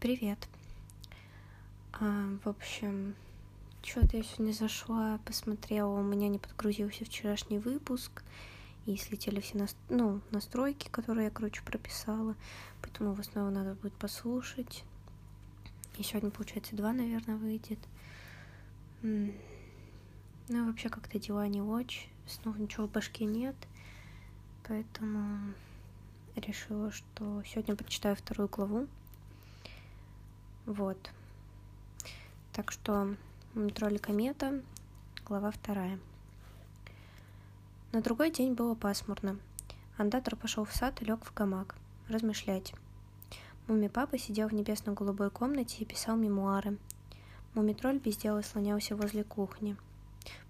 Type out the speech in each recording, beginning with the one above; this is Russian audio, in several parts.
Привет. А, в общем, что-то я сегодня зашла, посмотрела, у меня не подгрузился вчерашний выпуск, и слетели все нас... ну, настройки, которые я, короче, прописала, поэтому его снова надо будет послушать. И сегодня, получается, два, наверное, выйдет. Ну, вообще, как-то дела не очень, снова ничего в башке нет, поэтому решила, что сегодня прочитаю вторую главу. Вот. Так что тролль комета, глава вторая. На другой день было пасмурно. Андатор пошел в сад и лег в гамак, размышлять. Муми папа сидел в небесно-голубой комнате и писал мемуары. Мумитроль без дела слонялся возле кухни.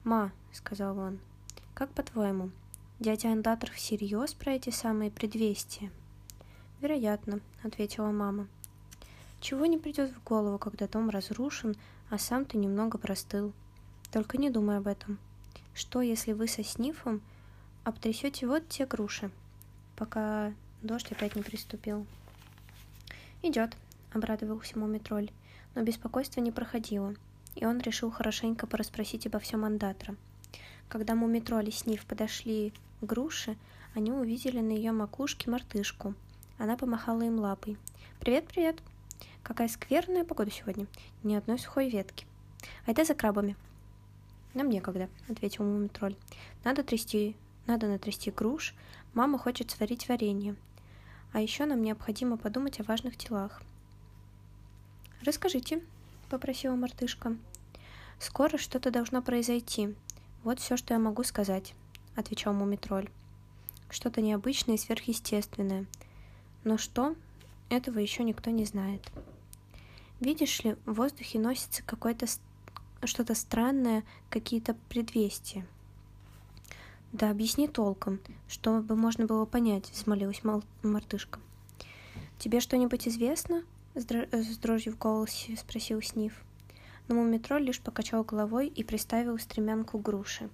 «Ма», — сказал он, — «как по-твоему, Дядя Андатор всерьез про эти самые предвестия? Вероятно, ответила мама. Чего не придет в голову, когда дом разрушен, а сам ты немного простыл. Только не думай об этом. Что, если вы со Снифом обтрясете вот те груши, пока дождь опять не приступил? Идет, обрадовался Мумитроль, но беспокойство не проходило, и он решил хорошенько порасспросить обо всем Андатра. Когда Мумитроль и Сниф подошли груши, они увидели на ее макушке мартышку. Она помахала им лапой. «Привет, привет! Какая скверная погода сегодня. Ни одной сухой ветки. Айда за крабами». «Нам некогда», — ответил Мумитроль. «Надо трясти, надо натрясти груш. Мама хочет сварить варенье. А еще нам необходимо подумать о важных делах». «Расскажите», — попросила мартышка. «Скоро что-то должно произойти. Вот все, что я могу сказать отвечал Мумитроль. Что-то необычное и сверхъестественное. Но что, этого еще никто не знает. Видишь ли, в воздухе носится какое-то что-то странное, какие-то предвестия. Да объясни толком, чтобы можно было понять, взмолилась мал- мартышка. Тебе что-нибудь известно? С, др- с дрожью в голосе спросил Сниф. Но Мумитроль лишь покачал головой и приставил стремянку груши.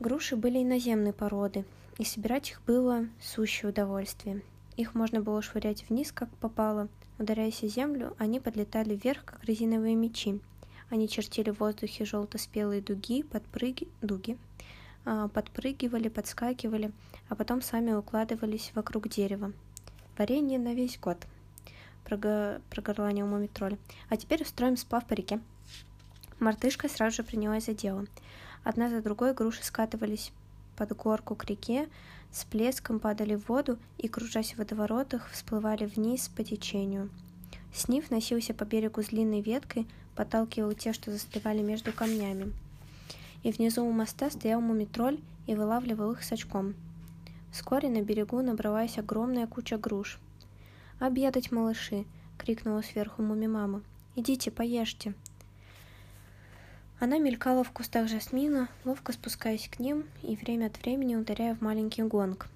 Груши были иноземной породы, и собирать их было сущее удовольствие. Их можно было швырять вниз, как попало. Ударяясь о землю, они подлетали вверх, как резиновые мечи. Они чертили в воздухе желто-спелые дуги, подпрыги... дуги, а, подпрыгивали, подскакивали, а потом сами укладывались вокруг дерева. Варенье на весь год, прого... прогорланил мумитроль. А теперь устроим сплав по реке. Мартышка сразу же принялась за дело. Одна за другой груши скатывались под горку к реке, с плеском падали в воду и, кружась в водоворотах, всплывали вниз по течению. Сниф носился по берегу с длинной веткой, подталкивал те, что застревали между камнями. И внизу у моста стоял мумитроль и вылавливал их с очком. Вскоре на берегу набралась огромная куча груш. «Обедать, малыши!» — крикнула сверху муми-мама. «Идите, поешьте!» Она мелькала в кустах жасмина, ловко спускаясь к ним и время от времени ударяя в маленький гонг.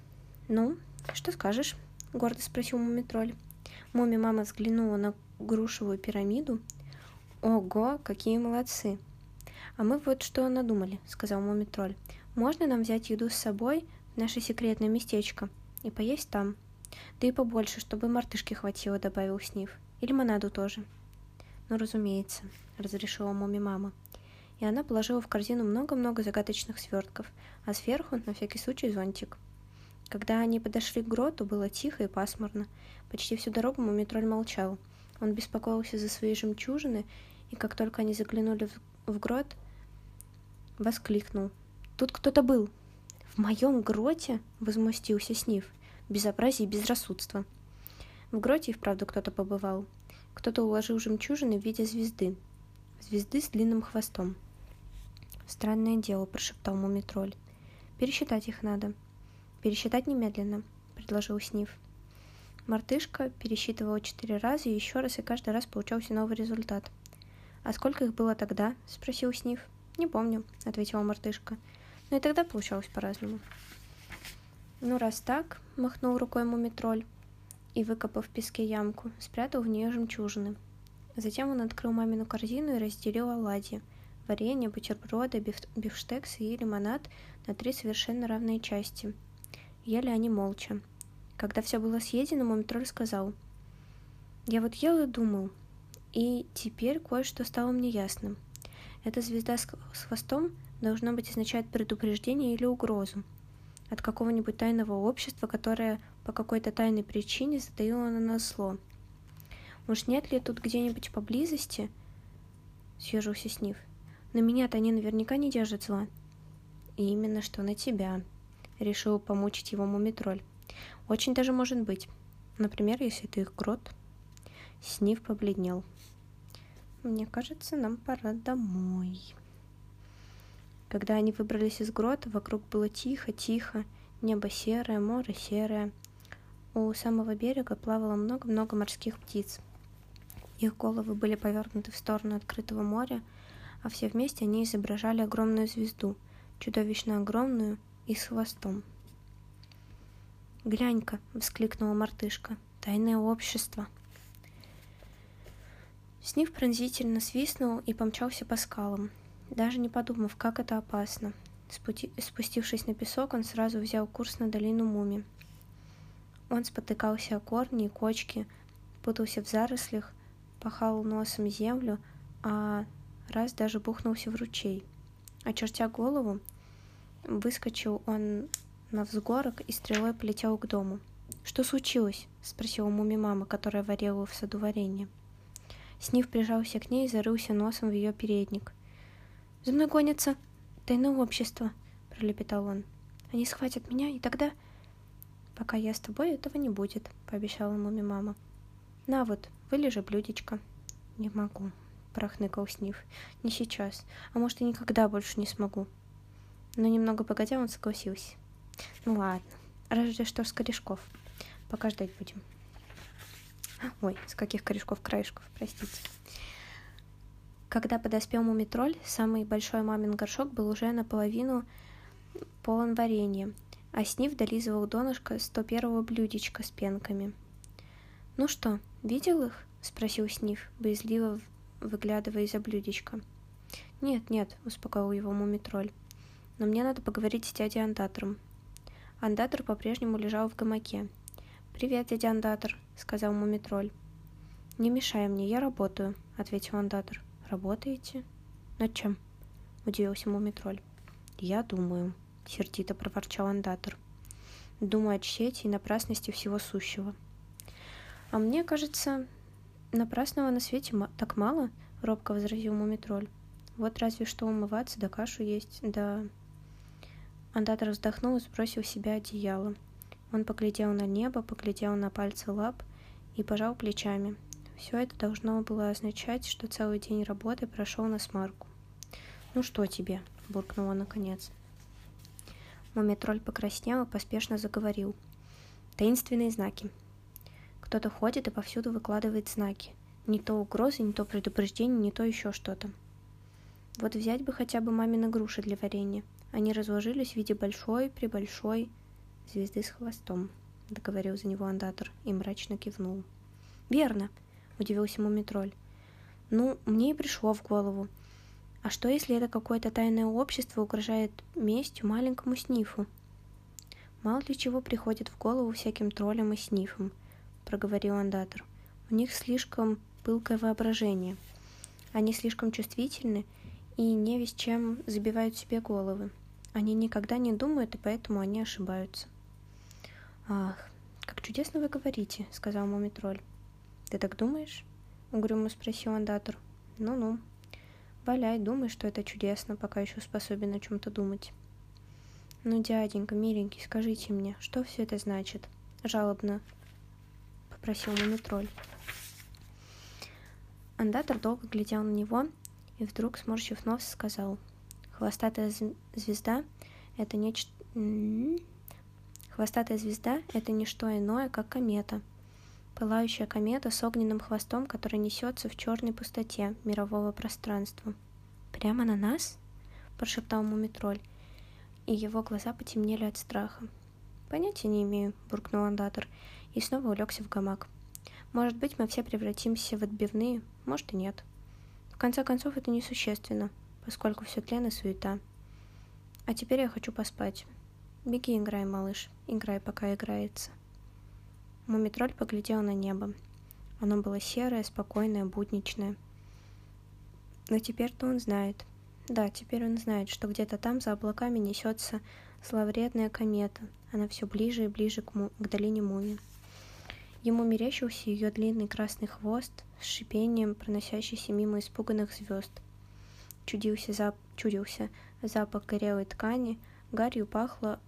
«Ну, что скажешь?» — гордо спросил Мумитроль. Муми-мама взглянула на грушевую пирамиду. «Ого, какие молодцы!» «А мы вот что надумали», — сказал Мумитроль. «Можно нам взять еду с собой в наше секретное местечко и поесть там? Да и побольше, чтобы мартышки хватило», — добавил Сниф. «И лимонаду тоже». «Ну, разумеется», — разрешила Муми-мама и она положила в корзину много-много загадочных свертков, а сверху, на всякий случай, зонтик. Когда они подошли к гроту, было тихо и пасмурно. Почти всю дорогу Мумитроль молчал. Он беспокоился за свои жемчужины, и как только они заглянули в, в грот, воскликнул. «Тут кто-то был!» «В моем гроте?» — возмустился Сниф. «Безобразие и безрассудство!» В гроте и вправду кто-то побывал. Кто-то уложил жемчужины в виде звезды. Звезды с длинным хвостом. «Странное дело», — прошептал Мумитроль. «Пересчитать их надо». «Пересчитать немедленно», — предложил Сниф. Мартышка пересчитывала четыре раза и еще раз, и каждый раз получался новый результат. «А сколько их было тогда?» — спросил Сниф. «Не помню», — ответила мартышка. «Но и тогда получалось по-разному». «Ну, раз так», — махнул рукой Мумитроль и, выкопав в песке ямку, спрятал в нее жемчужины. Затем он открыл мамину корзину и разделил оладьи — варенье, бутерброды, биф бифштексы и лимонад на три совершенно равные части. Ели они молча. Когда все было съедено, Мумитроль сказал. Я вот ел и думал, и теперь кое-что стало мне ясным. Эта звезда с хвостом должно быть означает предупреждение или угрозу от какого-нибудь тайного общества, которое по какой-то тайной причине затаило на нас зло. Уж нет ли тут где-нибудь поблизости? Съежился Снив. На меня-то они наверняка не держат зла. И именно что на тебя. Решил помучить его мумитроль. Очень даже может быть. Например, если ты их крот. Снив побледнел. Мне кажется, нам пора домой. Когда они выбрались из грота, вокруг было тихо-тихо, небо серое, море серое. У самого берега плавало много-много морских птиц. Их головы были повернуты в сторону открытого моря, а все вместе они изображали огромную звезду, чудовищно огромную и с хвостом. «Глянь-ка!» — воскликнула мартышка. «Тайное общество!» Снив пронзительно свистнул и помчался по скалам, даже не подумав, как это опасно. Спути... Спустившись на песок, он сразу взял курс на долину Муми. Он спотыкался о корни и кочки, путался в зарослях, пахал носом землю, а раз даже бухнулся в ручей. Очертя голову, выскочил он на взгорок и стрелой полетел к дому. «Что случилось?» — спросила Муми мама, которая варила в саду варенье. Снив прижался к ней и зарылся носом в ее передник. «За мной гонятся тайное общество», — пролепетал он. «Они схватят меня, и тогда...» «Пока я с тобой, этого не будет», — пообещала маме мама. «На вот, вылежи блюдечко». «Не могу», — прохныкал Снив. «Не сейчас, а может и никогда больше не смогу». Но немного погодя он согласился. «Ну ладно, разве что с корешков. Пока ждать будем». Ой, с каких корешков-краешков, простите. Когда подоспел мумитроль, самый большой мамин горшок был уже наполовину полон варенья, а Снив долизывал донышко 101-го блюдечка с пенками. «Ну что, видел их?» — спросил Снив, боязливо выглядывая из-за блюдечка. «Нет, нет», — успокоил его мумитроль. «Но мне надо поговорить с дядей Андатором». Андатор по-прежнему лежал в гамаке, «Привет, дядя Андатор», — сказал Мумитроль. «Не мешай мне, я работаю», — ответил Андатор. «Работаете?» «Над чем?» — удивился Мумитроль. «Я думаю», — сердито проворчал Андатор. «Думаю о тщете и напрасности всего сущего». «А мне кажется, напрасного на свете так мало», — робко возразил Мумитроль. «Вот разве что умываться да кашу есть, да...» Андатор вздохнул и сбросил с себя одеяло. Он поглядел на небо, поглядел на пальцы лап и пожал плечами. Все это должно было означать, что целый день работы прошел на смарку. «Ну что тебе?» – буркнул он наконец. Мумитроль покраснел и поспешно заговорил. «Таинственные знаки. Кто-то ходит и повсюду выкладывает знаки. Не то угрозы, не то предупреждение, не то еще что-то. Вот взять бы хотя бы мамины груши для варенья. Они разложились в виде большой-пребольшой звезды с хвостом», — договорил за него андатор и мрачно кивнул. «Верно», — удивился Мумитроль. «Ну, мне и пришло в голову. А что, если это какое-то тайное общество угрожает местью маленькому снифу?» «Мало ли чего приходит в голову всяким троллям и снифам», — проговорил андатор. «У них слишком пылкое воображение. Они слишком чувствительны и не весь чем забивают себе головы. Они никогда не думают, и поэтому они ошибаются. «Ах, как чудесно вы говорите», — сказал Мумитроль. «Ты так думаешь?» — угрюмо спросил андатор. «Ну-ну. Валяй, думай, что это чудесно, пока еще способен о чем-то думать». «Ну, дяденька, миленький, скажите мне, что все это значит?» — жалобно попросил Мумитроль. Андатор долго глядел на него и вдруг, сморщив нос, сказал, «Хвостатая звезда — это нечто...» Хвостатая звезда — это не что иное, как комета. Пылающая комета с огненным хвостом, который несется в черной пустоте мирового пространства. «Прямо на нас?» — прошептал Мумитроль, и его глаза потемнели от страха. «Понятия не имею», — буркнул андатор, и снова улегся в гамак. «Может быть, мы все превратимся в отбивные, может и нет. В конце концов, это несущественно, поскольку все тлен и суета. А теперь я хочу поспать. Беги, играй, малыш, играй, пока играется. Мумитроль поглядел на небо. Оно было серое, спокойное, будничное. Но теперь-то он знает. Да, теперь он знает, что где-то там за облаками несется зловредная комета. Она все ближе и ближе к, му- к долине Муми. Ему мерещился ее длинный красный хвост с шипением, проносящийся мимо испуганных звезд. Чудился, зап... Чудился запах горелой ткани, гарью пахло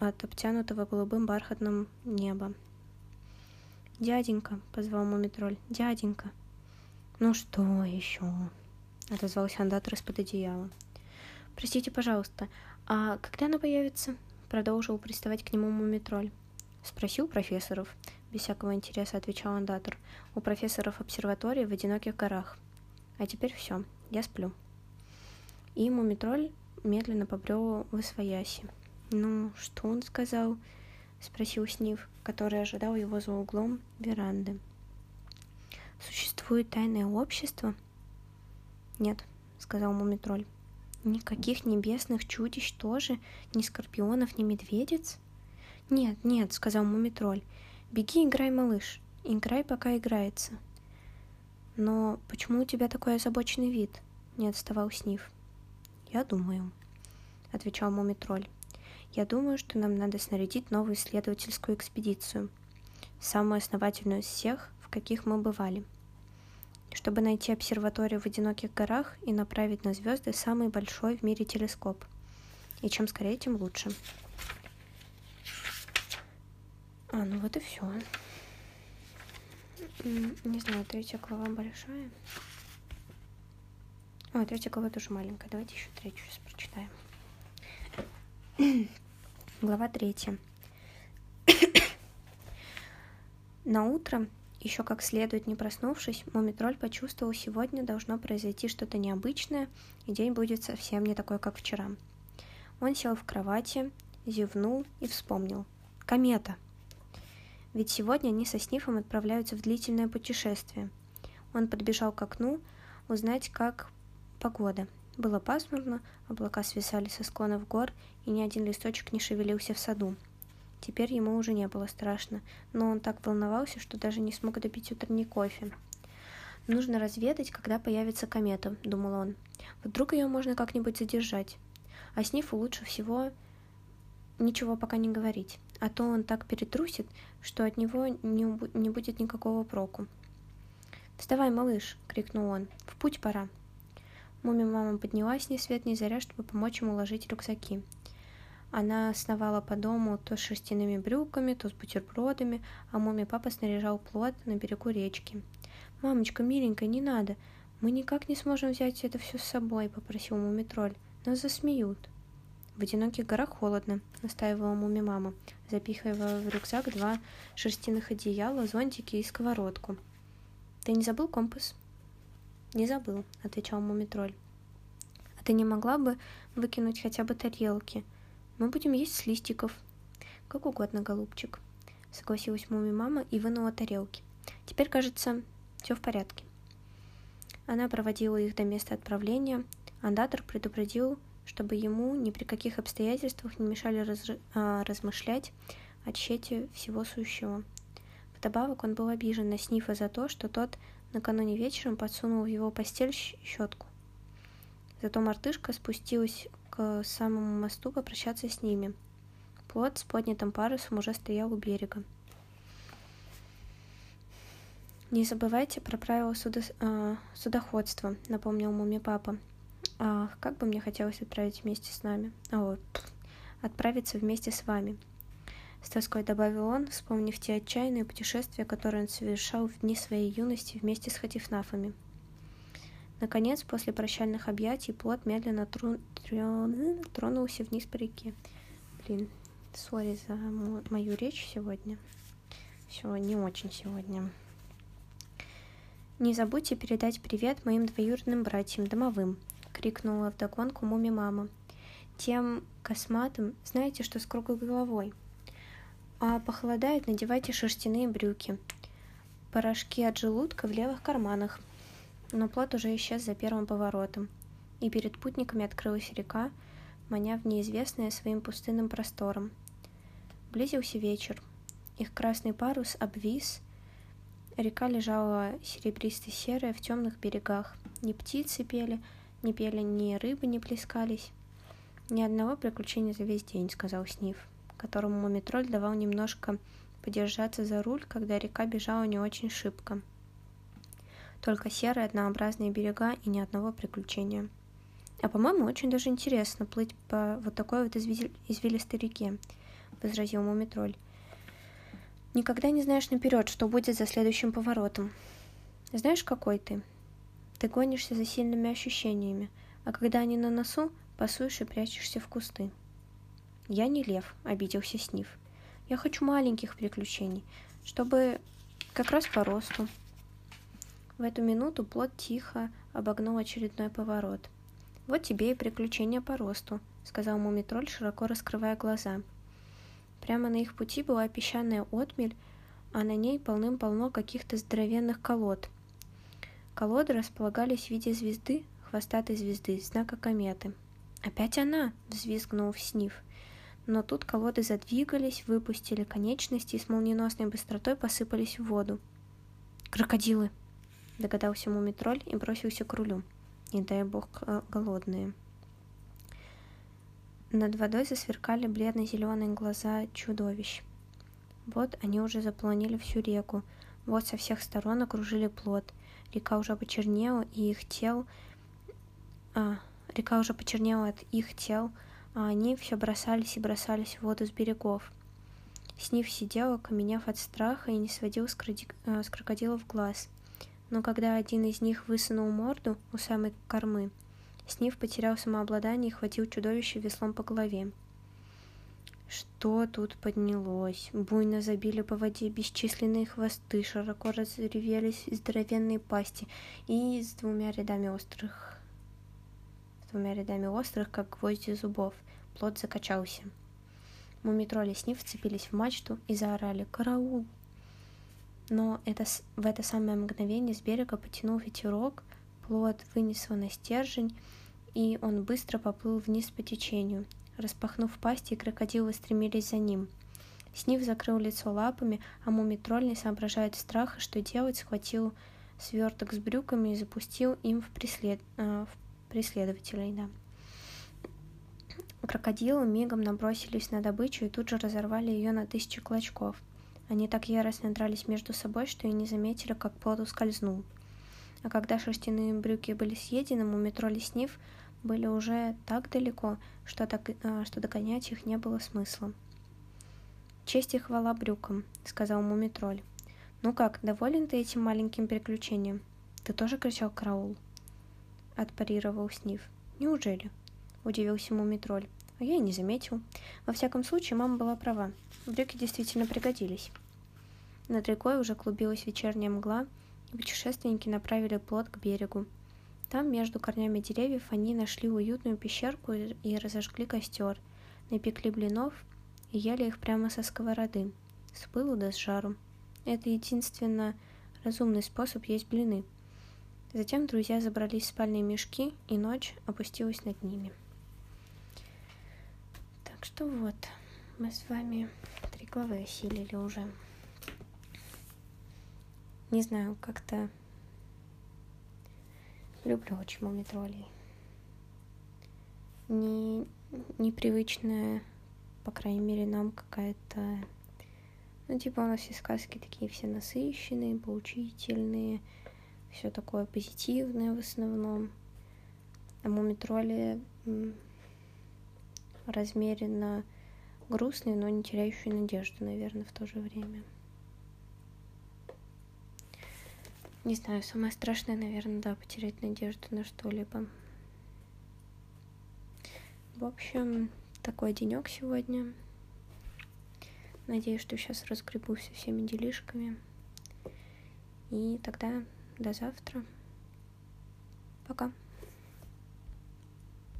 от обтянутого голубым бархатным неба. «Дяденька!» — позвал Мумитроль. «Дяденька!» «Ну что еще?» — отозвался андатор из-под одеяла. «Простите, пожалуйста, а когда она появится?» — продолжил приставать к нему Мумитроль. «Спросил профессоров», — без всякого интереса отвечал андатор. «У профессоров обсерватории в одиноких горах. А теперь все, я сплю». И Мумитроль медленно побрел в освояси. «Ну, что он сказал?» — спросил Снив, который ожидал его за углом веранды. «Существует тайное общество?» «Нет», — сказал Мумитроль. «Никаких небесных чудищ тоже? Ни скорпионов, ни медведец?» «Нет, нет», — сказал Мумитроль. «Беги, играй, малыш. Играй, пока играется». «Но почему у тебя такой озабоченный вид?» — не отставал Снив. «Я думаю», — отвечал Мумитроль. Я думаю, что нам надо снарядить новую исследовательскую экспедицию, самую основательную из всех, в каких мы бывали, чтобы найти обсерваторию в одиноких горах и направить на звезды самый большой в мире телескоп. И чем скорее, тем лучше. А, ну вот и все. Не знаю, третья глава большая. О, третья глава тоже маленькая. Давайте еще третью сейчас прочитаем. Глава третья. На утро, еще как следует не проснувшись, Мумитроль почувствовал, сегодня должно произойти что-то необычное, и день будет совсем не такой, как вчера. Он сел в кровати, зевнул и вспомнил. Комета! Ведь сегодня они со Снифом отправляются в длительное путешествие. Он подбежал к окну, узнать, как погода – было пасмурно, облака свисали со склонов гор, и ни один листочек не шевелился в саду. Теперь ему уже не было страшно, но он так волновался, что даже не смог допить утренний кофе. «Нужно разведать, когда появится комета», — думал он. «Вдруг ее можно как-нибудь задержать. А Снифу лучше всего ничего пока не говорить, а то он так перетрусит, что от него не, не будет никакого проку». «Вставай, малыш!» — крикнул он. «В путь пора!» Муми мама поднялась ни свет ни заря, чтобы помочь ему уложить рюкзаки. Она сновала по дому то с шерстяными брюками, то с бутербродами, а муми папа снаряжал плод на берегу речки. «Мамочка, миленькая, не надо. Мы никак не сможем взять это все с собой», — попросил муми тролль. «Нас засмеют». «В одиноких горах холодно», — настаивала муми мама, запихивая в рюкзак два шерстяных одеяла, зонтики и сковородку. «Ты не забыл компас?» «Не забыл», — отвечал Мумитроль. «А ты не могла бы выкинуть хотя бы тарелки? Мы будем есть с листиков». «Как угодно, голубчик», — согласилась Муми-мама и вынула тарелки. «Теперь, кажется, все в порядке». Она проводила их до места отправления. Андатор предупредил, чтобы ему ни при каких обстоятельствах не мешали раз... а, размышлять о тщете всего сущего. Вдобавок он был обижен на Снифа за то, что тот накануне вечером подсунул в его постель щетку. Зато мартышка спустилась к самому мосту попрощаться с ними. Плот с поднятым парусом уже стоял у берега. «Не забывайте про правила судо... э, судоходства», — напомнил муми папа. «Ах, как бы мне хотелось отправить вместе с нами. О, отправиться вместе с вами», с тоской добавил он, вспомнив те отчаянные путешествия, которые он совершал в дни своей юности вместе с хатифнафами. Наконец, после прощальных объятий, плод медленно тру... Тру... тронулся вниз по реке. Блин, сори за мою речь сегодня. Все не очень сегодня. «Не забудьте передать привет моим двоюродным братьям домовым!» — крикнула вдогонку муми мама. «Тем косматым, знаете, что с круглой головой?» А похолодает, надевайте шерстяные брюки. Порошки от желудка в левых карманах. Но плод уже исчез за первым поворотом, и перед путниками открылась река, маня в неизвестное своим пустынным простором. Близился вечер. Их красный парус обвис, Река лежала серебристо-серая в темных берегах. Ни птицы пели, ни пели, ни рыбы не плескались. «Ни одного приключения за весь день», — сказал Сниф, которому Мумитроль давал немножко подержаться за руль, когда река бежала не очень шибко. Только серые однообразные берега и ни одного приключения. А по-моему, очень даже интересно плыть по вот такой вот извилистой реке, — возразил Мумитроль. Никогда не знаешь наперед, что будет за следующим поворотом. Знаешь, какой ты? Ты гонишься за сильными ощущениями, а когда они на носу, пасуешь и прячешься в кусты. Я не лев, обиделся Сниф. Я хочу маленьких приключений, чтобы как раз по росту. В эту минуту плод тихо обогнул очередной поворот. «Вот тебе и приключения по росту», — сказал мумитроль, широко раскрывая глаза. Прямо на их пути была песчаная отмель, а на ней полным-полно каких-то здоровенных колод. Колоды располагались в виде звезды, хвостатой звезды, знака кометы. «Опять она!» — взвизгнул Сниф. Но тут колоды задвигались, выпустили конечности и с молниеносной быстротой посыпались в воду. «Крокодилы!» — догадался мумитроль и бросился к рулю. Не дай бог э, голодные. Над водой засверкали бледно-зеленые глаза чудовищ. Вот они уже заполонили всю реку, вот со всех сторон окружили плод. Река уже почернела, и их тел... А, Река уже почернела от их тел, а они все бросались и бросались в воду с берегов. Снив сидел, окаменев от страха, и не сводил с, кради... Э, с крокодилов глаз. Но когда один из них высунул морду у самой кормы, Снив потерял самообладание и хватил чудовище веслом по голове. Что тут поднялось? Буйно забили по воде бесчисленные хвосты, широко разревелись здоровенные пасти и с двумя рядами острых двумя рядами острых, как гвозди зубов. Плод закачался. Мумитроли с ним вцепились в мачту и заорали «Караул!». Но это, в это самое мгновение с берега потянул ветерок, плод вынес его на стержень, и он быстро поплыл вниз по течению. Распахнув пасти, крокодилы стремились за ним. Снив закрыл лицо лапами, а мумитроль, не соображая от страха, что делать, схватил сверток с брюками и запустил им в, преслед... э, в преследователей, да. Крокодилы мигом набросились на добычу и тут же разорвали ее на тысячи клочков. Они так яростно дрались между собой, что и не заметили, как плод ускользнул. А когда шерстяные брюки были съедены, мумитроль и снив были уже так далеко, что, так, э, что догонять их не было смысла. «Честь и хвала брюкам», — сказал мумитроль. «Ну как, доволен ты этим маленьким приключением? Ты тоже кричал караул?» — отпарировал Сниф. «Неужели?» — удивился Мумитроль. А я и не заметил. Во всяком случае, мама была права. Брюки действительно пригодились. Над рекой уже клубилась вечерняя мгла, и путешественники направили плот к берегу. Там, между корнями деревьев, они нашли уютную пещерку и разожгли костер, напекли блинов и ели их прямо со сковороды, с пылу да с жару. Это единственно разумный способ есть блины — Затем друзья забрались в спальные мешки, и ночь опустилась над ними. Так что вот, мы с вами три главы осилили уже. Не знаю, как-то люблю очень мумитролей. Не, непривычная, по крайней мере, нам какая-то... Ну, типа у нас все сказки такие все насыщенные, поучительные, все такое позитивное в основном. А мумитроли размеренно грустные, но не теряющие надежду, наверное, в то же время. Не знаю, самое страшное, наверное, да, потерять надежду на что-либо. В общем, такой денек сегодня. Надеюсь, что сейчас разгребусь со всеми делишками. И тогда до завтра. Пока.